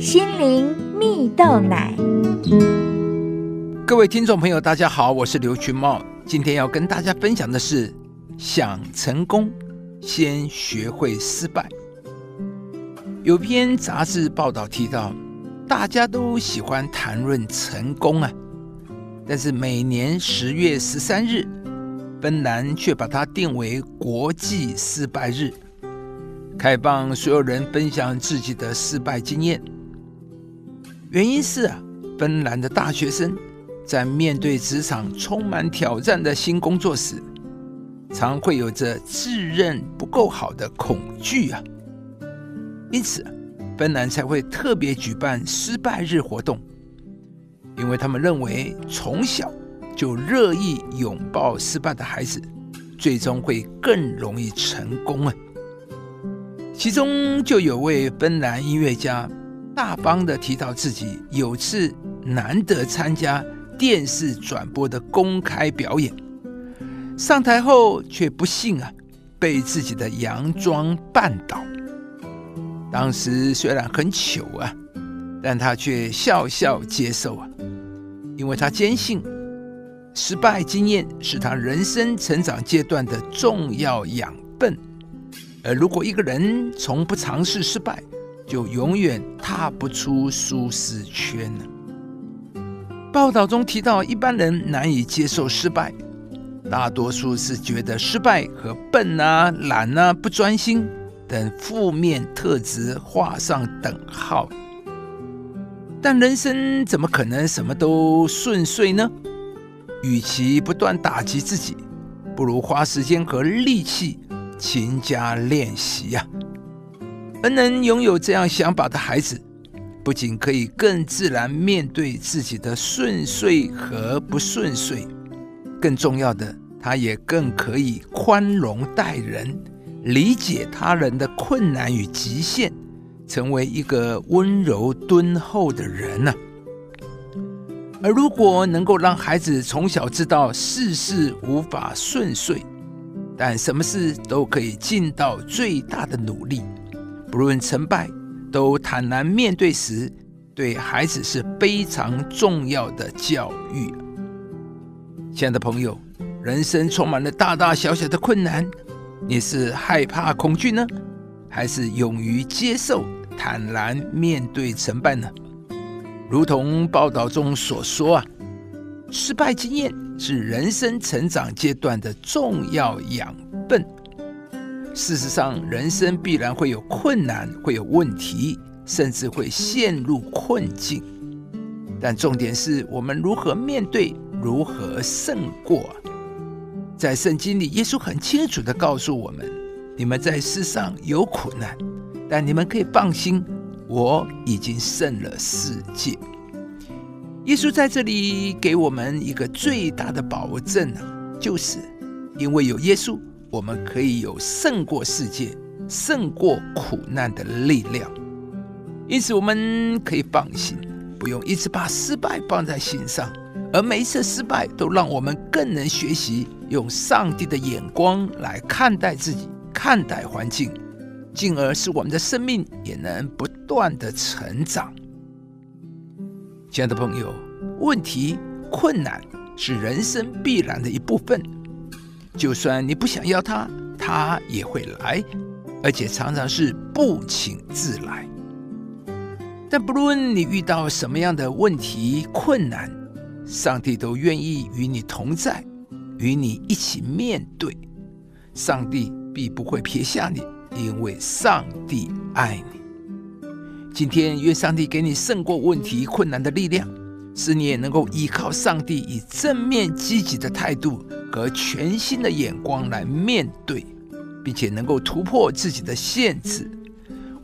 心灵蜜豆奶。各位听众朋友，大家好，我是刘群茂，今天要跟大家分享的是：想成功，先学会失败。有篇杂志报道提到，大家都喜欢谈论成功啊，但是每年十月十三日，芬兰却把它定为国际失败日。开放所有人分享自己的失败经验。原因是啊，芬兰的大学生在面对职场充满挑战的新工作时，常会有着自认不够好的恐惧啊。因此，芬兰才会特别举办失败日活动，因为他们认为从小就乐意拥抱失败的孩子，最终会更容易成功啊。其中就有位芬兰音乐家，大方的提到自己有次难得参加电视转播的公开表演，上台后却不幸啊被自己的洋装绊倒。当时虽然很糗啊，但他却笑笑接受啊，因为他坚信失败经验是他人生成长阶段的重要养分。而如果一个人从不尝试失败，就永远踏不出舒适圈了。报道中提到，一般人难以接受失败，大多数是觉得失败和笨啊、懒啊、不专心等负面特质画上等号。但人生怎么可能什么都顺遂呢？与其不断打击自己，不如花时间和力气。勤加练习呀，而能拥有这样想法的孩子，不仅可以更自然面对自己的顺遂和不顺遂，更重要的，他也更可以宽容待人，理解他人的困难与极限，成为一个温柔敦厚的人呢。而如果能够让孩子从小知道事事无法顺遂，但什么事都可以尽到最大的努力，不论成败，都坦然面对时，对孩子是非常重要的教育。亲爱的朋友，人生充满了大大小小的困难，你是害怕恐惧呢，还是勇于接受、坦然面对成败呢？如同报道中所说啊。失败经验是人生成长阶段的重要养分。事实上，人生必然会有困难，会有问题，甚至会陷入困境。但重点是我们如何面对，如何胜过。在圣经里，耶稣很清楚的告诉我们：你们在世上有苦难，但你们可以放心，我已经胜了世界。耶稣在这里给我们一个最大的保证呢，就是因为有耶稣，我们可以有胜过世界、胜过苦难的力量。因此，我们可以放心，不用一直把失败放在心上，而每一次失败都让我们更能学习用上帝的眼光来看待自己、看待环境，进而使我们的生命也能不断的成长。亲爱的朋友，问题、困难是人生必然的一部分。就算你不想要它，它也会来，而且常常是不请自来。但不论你遇到什么样的问题、困难，上帝都愿意与你同在，与你一起面对。上帝必不会撇下你，因为上帝爱你。今天，愿上帝给你胜过问题、困难的力量，使你也能够依靠上帝，以正面积极的态度和全新的眼光来面对，并且能够突破自己的限制。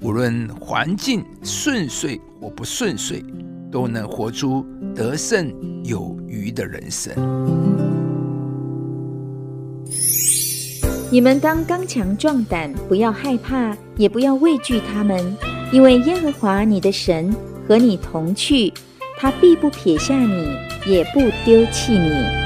无论环境顺遂或不顺遂，都能活出得胜有余的人生。你们当刚强壮胆，不要害怕，也不要畏惧他们。因为耶和华你的神和你同去，他必不撇下你，也不丢弃你。